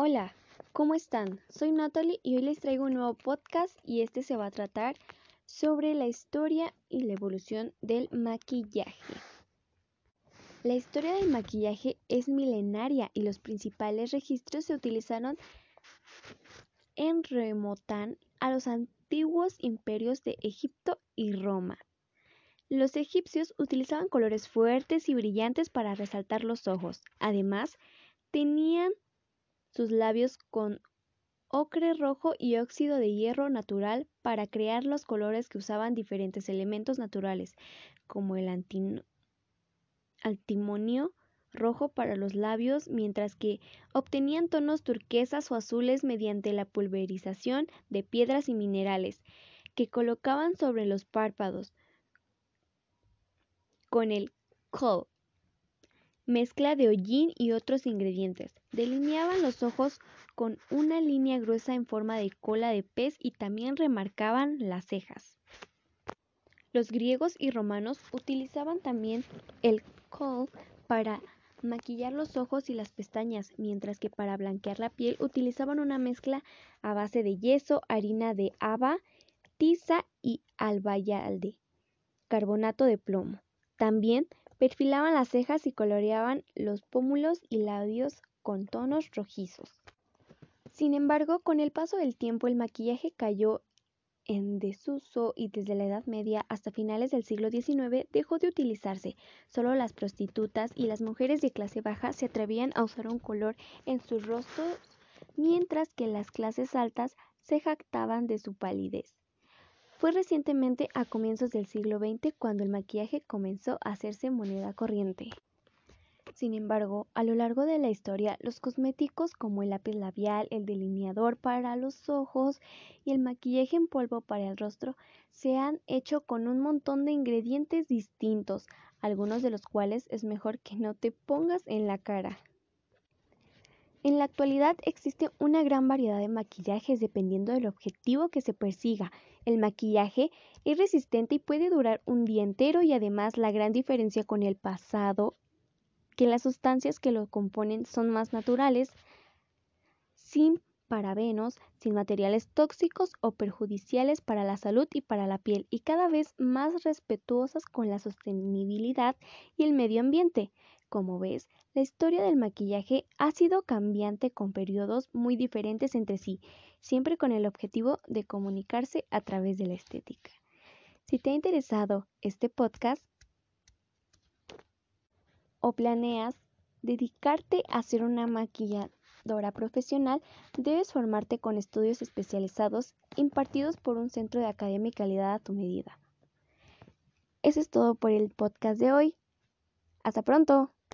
Hola, ¿cómo están? Soy Natalie y hoy les traigo un nuevo podcast y este se va a tratar sobre la historia y la evolución del maquillaje. La historia del maquillaje es milenaria y los principales registros se utilizaron en remotan a los antiguos imperios de Egipto y Roma. Los egipcios utilizaban colores fuertes y brillantes para resaltar los ojos. Además, tenían sus labios con ocre rojo y óxido de hierro natural para crear los colores que usaban diferentes elementos naturales, como el antimonio rojo para los labios, mientras que obtenían tonos turquesas o azules mediante la pulverización de piedras y minerales que colocaban sobre los párpados con el kohl mezcla de hollín y otros ingredientes. Delineaban los ojos con una línea gruesa en forma de cola de pez y también remarcaban las cejas. Los griegos y romanos utilizaban también el kohl para maquillar los ojos y las pestañas, mientras que para blanquear la piel utilizaban una mezcla a base de yeso, harina de haba, tiza y albayalde, carbonato de plomo. También Perfilaban las cejas y coloreaban los pómulos y labios con tonos rojizos. Sin embargo, con el paso del tiempo el maquillaje cayó en desuso y desde la Edad Media hasta finales del siglo XIX dejó de utilizarse. Solo las prostitutas y las mujeres de clase baja se atrevían a usar un color en sus rostros, mientras que las clases altas se jactaban de su palidez. Fue recientemente a comienzos del siglo XX cuando el maquillaje comenzó a hacerse moneda corriente. Sin embargo, a lo largo de la historia, los cosméticos como el lápiz labial, el delineador para los ojos y el maquillaje en polvo para el rostro se han hecho con un montón de ingredientes distintos, algunos de los cuales es mejor que no te pongas en la cara. En la actualidad existe una gran variedad de maquillajes dependiendo del objetivo que se persiga. El maquillaje es resistente y puede durar un día entero y además la gran diferencia con el pasado que las sustancias que lo componen son más naturales, sin parabenos, sin materiales tóxicos o perjudiciales para la salud y para la piel y cada vez más respetuosas con la sostenibilidad y el medio ambiente. Como ves, la historia del maquillaje ha sido cambiante con periodos muy diferentes entre sí, siempre con el objetivo de comunicarse a través de la estética. Si te ha interesado este podcast o planeas dedicarte a ser una maquilladora profesional, debes formarte con estudios especializados impartidos por un centro de academia y calidad a tu medida. Eso es todo por el podcast de hoy. Hasta pronto.